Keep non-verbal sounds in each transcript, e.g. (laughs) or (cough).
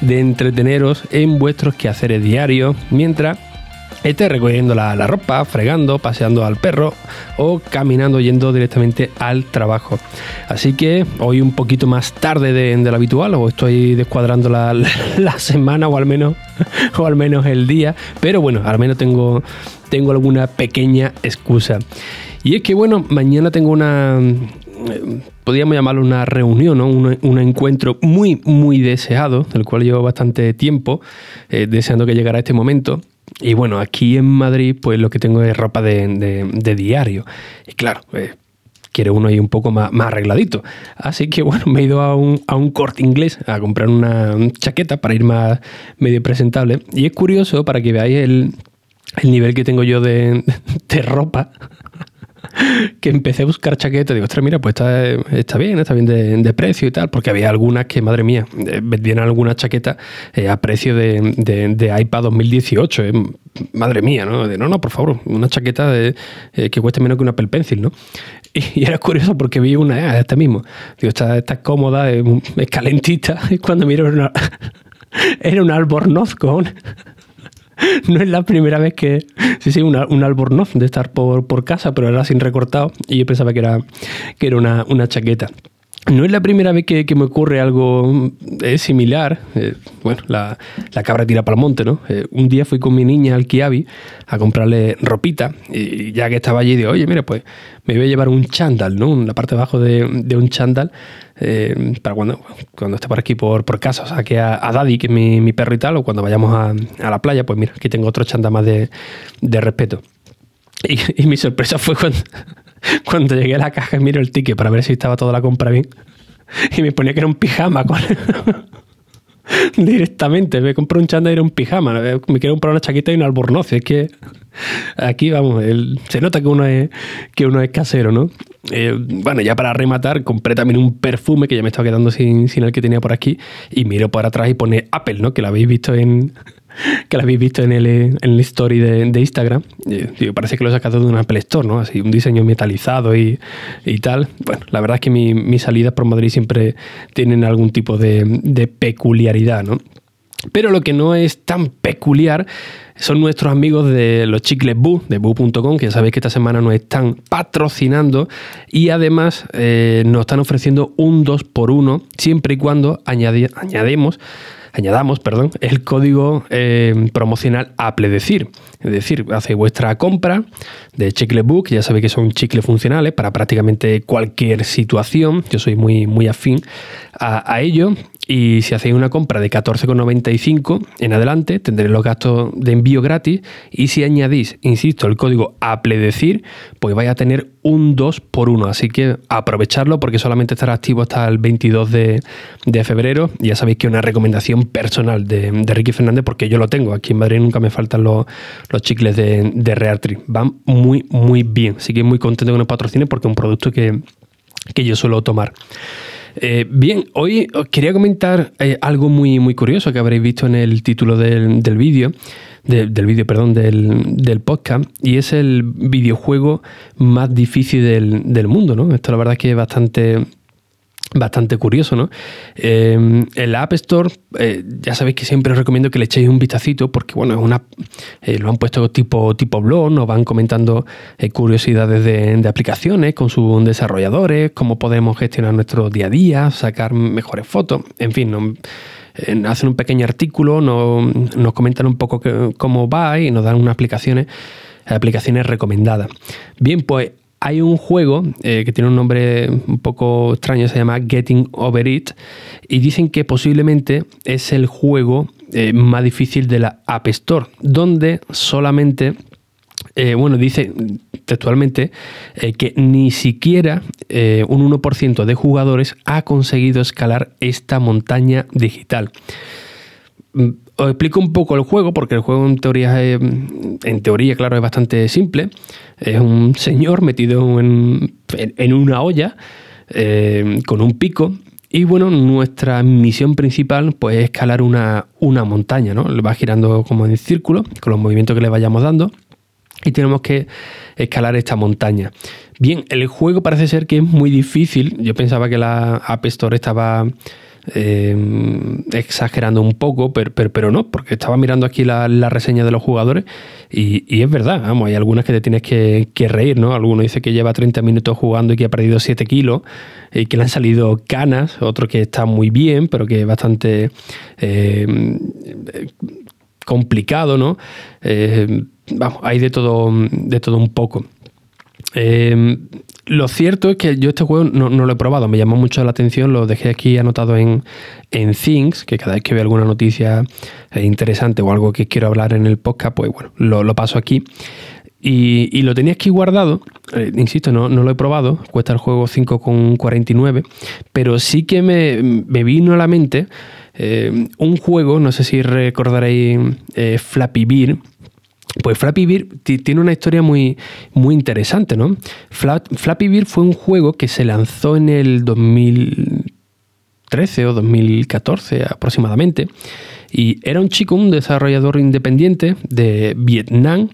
de entreteneros en vuestros quehaceres diarios mientras esté recogiendo la, ropa, fregando, paseando al perro o caminando yendo directamente al trabajo. Así que hoy un poquito más tarde de, lo habitual, o estoy descuadrando la, (laughs) la, semana o al menos o al menos el día, pero bueno, al menos tengo, tengo alguna pequeña excusa. Y es que bueno, mañana tengo una, podríamos llamarlo una reunión, un, encuentro muy, muy deseado, del cual llevo bastante tiempo eh, deseando que llegara este momento. Y bueno, aquí en Madrid, pues lo que tengo es ropa de, diario. Y claro, eh, quiere uno ahí un poco más, más, arregladito. Así que bueno, me he ido a un, corte inglés a comprar una chaqueta para ir más medio presentable. Y es curioso para que veáis el, el nivel que tengo yo de, de ropa (laughs) que empecé a buscar chaquetas. Digo, ostras, mira, pues está, está bien, está bien de, precio y tal, porque había algunas que, madre mía, eh, vendían algunas chaquetas eh, a precio de, de, iPad 2018. Eh. Madre mía, ¿no? De, no, no, por favor, una chaqueta de, que cueste menos que una Apple Pencil, ¿no? (laughs) Y, era curioso porque vi una, de esta mismo. Digo, está, está cómoda, es, calentita. (laughs) Y cuando miro, era, una, era un albornoz con (laughs) no es la primera vez que. Sí, sí, un albornoz de estar por, por, casa, pero era sin recortado. Y yo pensaba que era, que era una, una chaqueta. No es la primera vez que, me ocurre algo eh, similar. Eh, bueno, la, cabra tira para el monte, ¿no? Eh, un día fui con mi niña al Kiabi a comprarle ropita y ya que estaba allí, digo, oye, mira, pues me voy a llevar un chándal, ¿no? La parte de abajo de, un chándal para cuando, cuando esté por aquí por, por casa, o sea, que a, Daddy, que es mi, perro y tal, o cuando vayamos a, la playa, pues mira, aquí tengo otro chándal más de, respeto. y mi sorpresa fue cuando (laughs) cuando llegué a la caja y miro el ticket para ver si estaba toda la compra bien. Y me ponía que era un pijama. (laughs) Directamente, me compré un chándal y era un pijama. Me quiero comprar una chaqueta y un albornoz. Es que aquí, vamos, se nota que uno es, que uno es casero, ¿no? Eh, bueno, ya para rematar, compré también un perfume que ya me estaba quedando sin, el que tenía por aquí. Y miro por atrás y pone Apple, ¿no? Que lo habéis visto en, (laughs) que la habéis visto en el, en el story de, Instagram. parece que lo he sacado de una Apple Store, ¿no? Así, un diseño metalizado y, tal. Bueno, la verdad es que mis salidas por Madrid siempre tienen algún tipo de, peculiaridad, ¿no? Pero lo que no es tan peculiar son nuestros amigos de los chicles Boo, de Boo.com, que ya sabéis que esta semana nos están patrocinando y además eh, nos están ofreciendo un 2x1 siempre y cuando añadamos, perdón, el código eh, promocional Apple decir. Es decir, hacéis vuestra compra de Chicle Book, ya sabéis que son chicles funcionales para prácticamente cualquier situación. Yo soy muy, muy afín a, ello y si hacéis una compra de 14,95 en adelante, tendréis los gastos de envío gratis. Y si añadís, insisto, el código APLEDECIR, pues vais a tener un 2 por 1. Así que aprovecharlo porque solamente estará activo hasta el 22 de, febrero. Ya sabéis que es una recomendación personal de, Ricky Fernández porque yo lo tengo. Aquí en Madrid nunca me faltan los, chicles de, de. Van muy, muy bien. Así que muy contento con el patrocinio porque es un producto que, que yo suelo tomar. Eh, bien, hoy os quería comentar eh, algo muy, muy curioso que habréis visto en el título del, vídeo. del vídeo, perdón, del, podcast, y es el videojuego más difícil del, del mundo, ¿no? Esto la verdad es que es bastante, bastante curioso, ¿no? Eh, el App Store, eh, ya sabéis que siempre os recomiendo que le echéis un vistacito porque, bueno, es una, eh, lo han puesto tipo, tipo blog, nos van comentando curiosidades de, aplicaciones con sus desarrolladores, cómo podemos gestionar nuestro día a día, sacar mejores fotos, en fin, hacen un pequeño artículo, nos, comentan un poco cómo va y nos dan unas aplicaciones, aplicaciones recomendadas. Bien, pues hay un juego eh, que tiene un nombre un poco extraño, se llama Getting Over It, y dicen que posiblemente es el juego eh, más difícil de la App Store, donde solamente, eh, bueno, dice textualmente que ni siquiera un 1% de jugadores ha conseguido escalar esta montaña digital. Os explico un poco el juego, porque el juego en teoría, es, en teoría claro, es bastante simple. Es un señor metido en, en una olla eh, con un pico. Y bueno, nuestra misión principal pues, es escalar una, una montaña, ¿no? Va girando como en círculo, con los movimientos que le vayamos dando. Y tenemos que escalar esta montaña. Bien, el juego parece ser que es muy difícil. Yo pensaba que la App Store estaba eh, exagerando un poco, pero, no, porque estaba mirando aquí la, reseña de los jugadores y, es verdad, vamos, hay algunas que te tienes que, reír, ¿no? Alguno dice que lleva 30 minutos jugando y que ha perdido 7 kilos y que le han salido canas, otro que está muy bien, pero que es bastante eh, complicado, ¿no? Eh, vamos, hay de todo, de todo un poco. Lo cierto es que yo este juego no, lo he probado, me llamó mucho la atención, lo dejé aquí anotado en, en Things, que cada vez que veo alguna noticia interesante o algo que quiero hablar en el podcast, pues bueno, lo, paso aquí. Y, lo tenía aquí guardado, eh, insisto, no, lo he probado, cuesta el juego 5,49, pero sí que me, vino a la mente eh, un juego, no sé si recordaréis eh, Flappy Beer, pues Flappy Bird tiene una historia muy, muy interesante, ¿no? Flappy Bird fue un juego que se lanzó en el 2013 o 2014 aproximadamente. Y era un chico, un desarrollador independiente de Vietnam,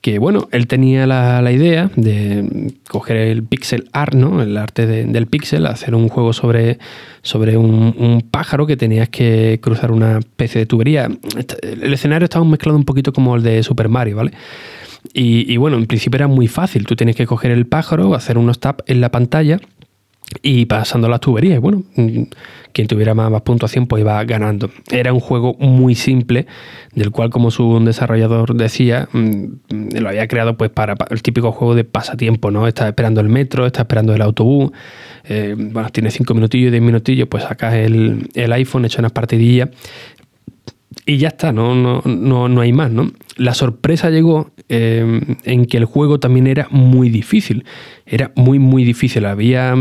que bueno, él tenía la, idea de coger el pixel art, ¿no? El arte del pixel, hacer un juego sobre, sobre un, pájaro que tenías que cruzar una especie de tubería. El escenario estaba mezclado un poquito como el de Super Mario, ¿vale? Y, y bueno, en principio era muy fácil. Tú tienes que coger el pájaro, hacer unos taps en la pantalla y pasando las tuberías. Bueno, mm, quien tuviera más, puntuación pues iba ganando. Era un juego muy simple, del cual como su desarrollador decía, mm, lo había creado pues para, el típico juego de pasatiempo, ¿no? Estás esperando el metro, estás esperando el autobús, eh, bueno, tienes cinco minutillos, diez minutillos, pues sacas el, el iPhone, echas unas partidillas y ya está, no, no, no, no hay más, ¿no? La sorpresa llegó eh, en que el juego también era muy difícil. Era muy, muy difícil. Había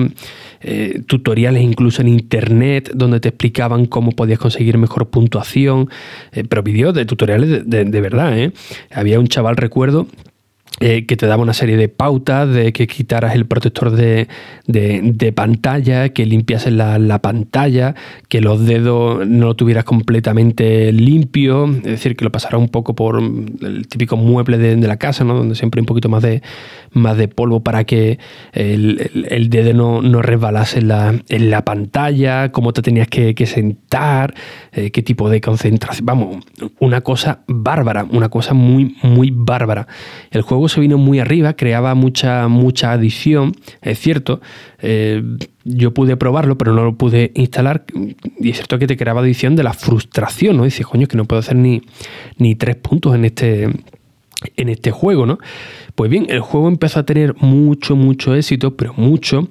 eh, tutoriales incluso en internet donde te explicaban cómo podías conseguir mejor puntuación, eh, pero vídeos de tutoriales de, de verdad. Había un chaval, recuerdo, eh, que te daba una serie de pautas de que quitaras el protector de, pantalla, que limpiases la, la, pantalla, que los dedos no lo tuvieras completamente limpio, es decir, que lo pasara un poco por el típico mueble de, la casa, ¿no? donde siempre hay un poquito más de, más de polvo para que el, dedo no, no resbalase en la, en la, pantalla, cómo te tenías que, sentar, eh, qué tipo de concentración. Vamos, una cosa bárbara, una cosa muy, muy bárbara. El juego se vino muy arriba, creaba mucha, mucha adición, es cierto. Eh, yo pude probarlo, pero no lo pude instalar. Y es cierto que te creaba adición de la frustración, ¿no? Dices, coño, que no puedo hacer ni, ni tres puntos en este, en este juego, ¿no? Pues bien, el juego empezó a tener mucho, mucho éxito, pero mucho.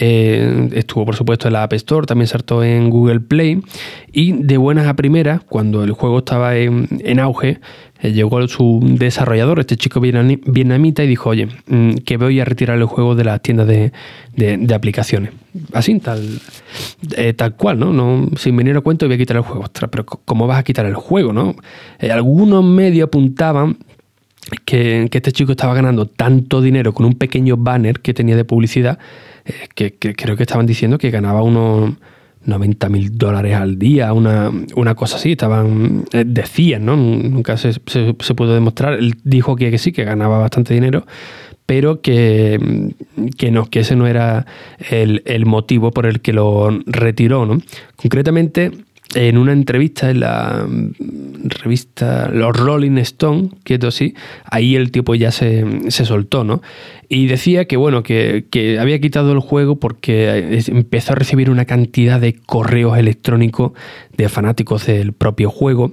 Eh, estuvo, por supuesto, en la App Store, también saltó en Google Play. Y de buenas a primeras, cuando el juego estaba en, en auge, eh, llegó su desarrollador, este chico vietnamita, y dijo, oye, mm, que voy a retirar el juego de las tiendas de, aplicaciones. Así, tal, eh, tal cual, ¿no? ¿no? Sin venir a cuento voy a quitar el juego. Ostras, pero ¿cómo vas a quitar el juego, no? Algunos medios apuntaban que, este chico estaba ganando tanto dinero con un pequeño banner que tenía de publicidad, que, que creo que estaban diciendo que ganaba unos 90 mil dólares al día, una, una, cosa así, estaban, eh, decían, ¿no? Nunca se, se, pudo demostrar, él dijo que, que, sí, que ganaba bastante dinero, pero que, que no, que ese no era el, el motivo por el que lo retiró, ¿no? Concretamente, en una entrevista en la revista Los Rolling Stone, quieto así, ahí el tipo ya se, se soltó, ¿no? Y decía que, bueno, que, que, había quitado el juego porque empezó a recibir una cantidad de correos electrónicos de fanáticos del propio juego,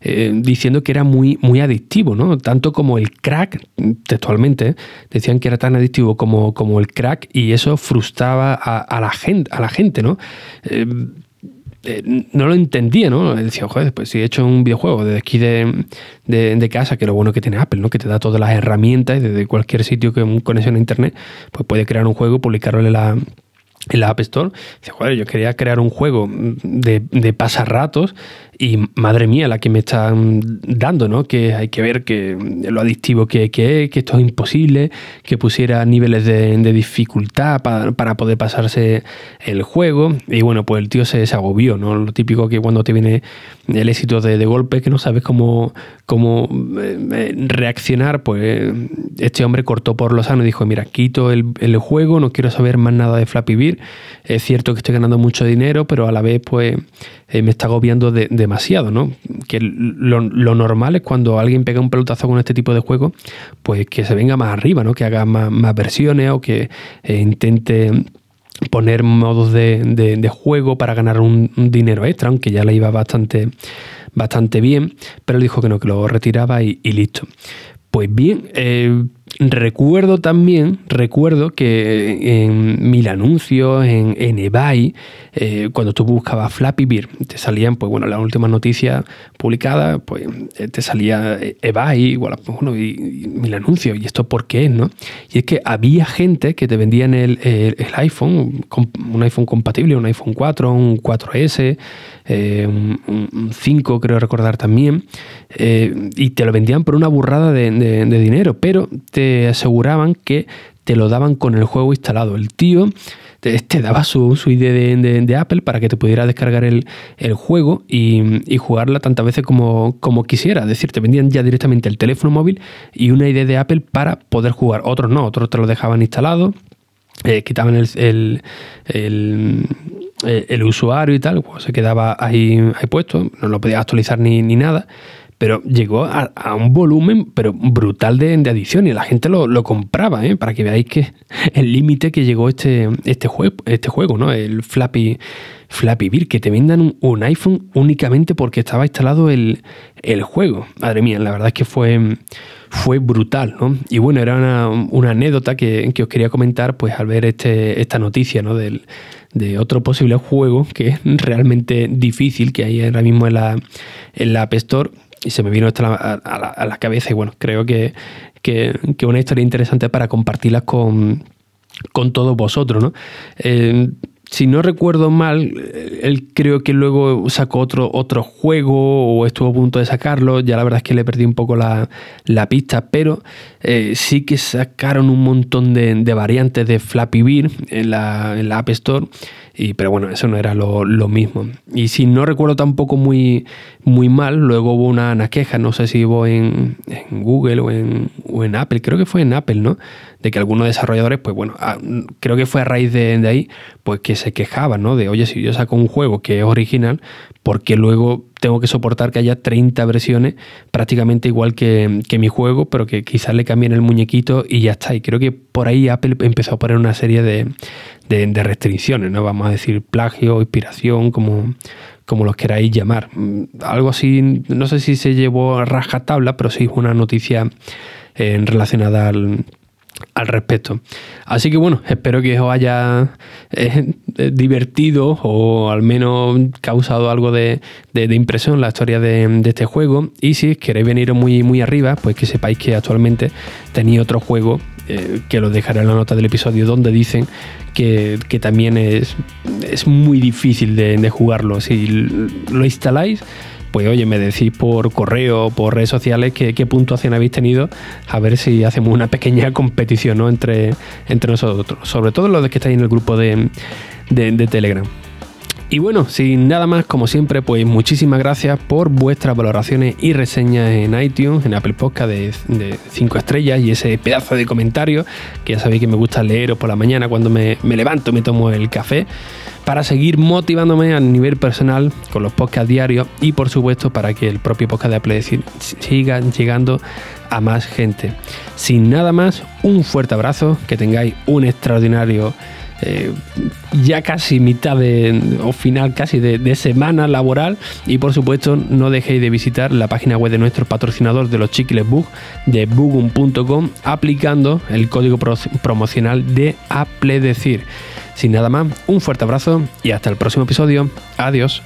eh, diciendo que era muy, muy adictivo, ¿no? Tanto como el crack, textualmente, decían que era tan adictivo como, como el crack y eso frustraba a, la, gente, a la gente, ¿no? Eh, eh, no lo entendía, ¿no? Decía, joder, pues si he hecho un videojuego desde aquí de, casa, que lo bueno que tiene Apple, ¿no? Que te da todas las herramientas y desde cualquier sitio con conexión a internet, pues puede crear un juego publicarlo en la, en la App Store. Dice, joder, yo quería crear un juego de, de pasarratos y madre mía la que me están dando, ¿no? Que hay que ver que lo adictivo que, es, que esto es imposible, que pusiera niveles de, dificultad para, poder pasarse el juego y bueno, pues el tío se, se, agobió, ¿no? Lo típico que cuando te viene el éxito de, de golpe, que no sabes cómo, cómo eh, reaccionar, pues este hombre cortó por lo sano y dijo, mira, quito el, el juego, no quiero saber más nada de Flappy Bird, es cierto que estoy ganando mucho dinero, pero a la vez pues eh, me está agobiando demasiado, ¿no? Que lo, normal es cuando alguien pega un pelotazo con este tipo de juego, pues que se venga más arriba, ¿no? Que haga más, versiones o que eh, intente poner modos de, juego para ganar un, dinero extra, aunque ya le iba bastante, bastante bien, pero dijo que no, que lo retiraba y, y listo. Pues bien, eh, recuerdo también, recuerdo que en mil anuncios, en, en eBay, eh, cuando tú buscabas Flappy Bird, te salían, pues bueno, las últimas noticias publicadas, pues eh, te salía eBay, igual, pues, bueno, y, mil anuncios, ¿y esto por qué no? Y es que había gente que te vendían el, el, iPhone, un iPhone compatible, un iPhone 4, un 4S, un, 5 creo recordar también, y te lo vendían por una burrada de de, dinero, pero te aseguraban que te lo daban con el juego instalado. El tío te, daba su, su ID de, Apple para que te pudiera descargar el, juego y, jugarla tantas veces como, como quisiera. Es decir, te vendían ya directamente el teléfono móvil y una ID de Apple para poder jugar. Otros no, otros te lo dejaban instalado. Eh, quitaban el, el, usuario y tal, se quedaba ahí, ahí puesto, no lo podías actualizar ni, ni nada pero llegó a, un volumen pero brutal de, de, adición y la gente lo, compraba, ¿eh? para que veáis que el límite que llegó este, este, juego, este juego, ¿no? El Flappy, Flappy Bird, que te vendan un, iPhone únicamente porque estaba instalado el, juego. Madre mía, la verdad es que fue, fue brutal, ¿no? Y bueno, era una, anécdota que, os quería comentar, pues al ver este, esta noticia, ¿no? Del, de otro posible juego que es realmente difícil que hay ahora mismo en la, en la App Store y se me vino esto a la, cabeza y bueno, creo que, que, una historia interesante para compartirla con, con todos vosotros, ¿no? Eh, si no recuerdo mal, él creo que luego sacó otro, otro juego o estuvo a punto de sacarlo. Ya la verdad es que le perdí un poco la, pista, pero eh, sí que sacaron un montón de, variantes de Flappy Bird en la, en la App Store pero bueno, eso no era lo, mismo. Y si no recuerdo tampoco muy, muy mal, luego hubo una, queja, no sé si hubo en, Google o en, Apple, creo que fue en Apple, ¿no? De que algunos desarrolladores, pues bueno, ah, creo que fue a raíz de, de ahí, pues que se quejaban, ¿no? De, oye, si yo saco un juego que es original, porque luego tengo que soportar que haya 30 versiones prácticamente igual que, mi juego, pero que quizás le cambien el muñequito y ya está. Y creo que por ahí Apple empezó a poner una serie de, restricciones, ¿no? Vamos a decir plagio, inspiración, como, como los queráis llamar. Mm, algo así, no sé si se llevó a rajatabla, pero sí es una noticia eh, relacionada al, al respecto. Así que bueno, espero que os haya eh, divertido o al menos causado algo de, impresión la historia de, este juego. Y si queréis venir muy, muy arriba, pues que sepáis que actualmente tenéis otro juego eh, que lo dejaré en la nota del episodio donde dicen que, también es, es muy difícil de, de jugarlo. Si lo instaláis pues oye, me decís por correo por redes sociales qué, puntuación habéis tenido, a ver si hacemos una pequeña (laughs) competición entre, entre nosotros, sobre todo los que estáis en el grupo de, de Telegram. Y bueno, sin nada más, como siempre, pues muchísimas gracias por vuestras valoraciones y reseñas en iTunes, en Apple Podcast de 5 estrellas y ese pedazo de comentarios que ya sabéis que me gusta leeros por la mañana cuando me, me levanto, me tomo el café, para seguir motivándome a nivel personal con los podcasts diarios y por supuesto para que el propio podcast de Apple siga llegando a más gente. Sin nada más, un fuerte abrazo, que tengáis un extraordinario eh, ya casi mitad de, o final casi de, semana laboral y por supuesto no dejéis de visitar la página web de nuestro patrocinador de los chicles Bug de bugum.com aplicando el código promocional de Apple Decir. Sin nada más, un fuerte abrazo y hasta el próximo episodio. Adiós.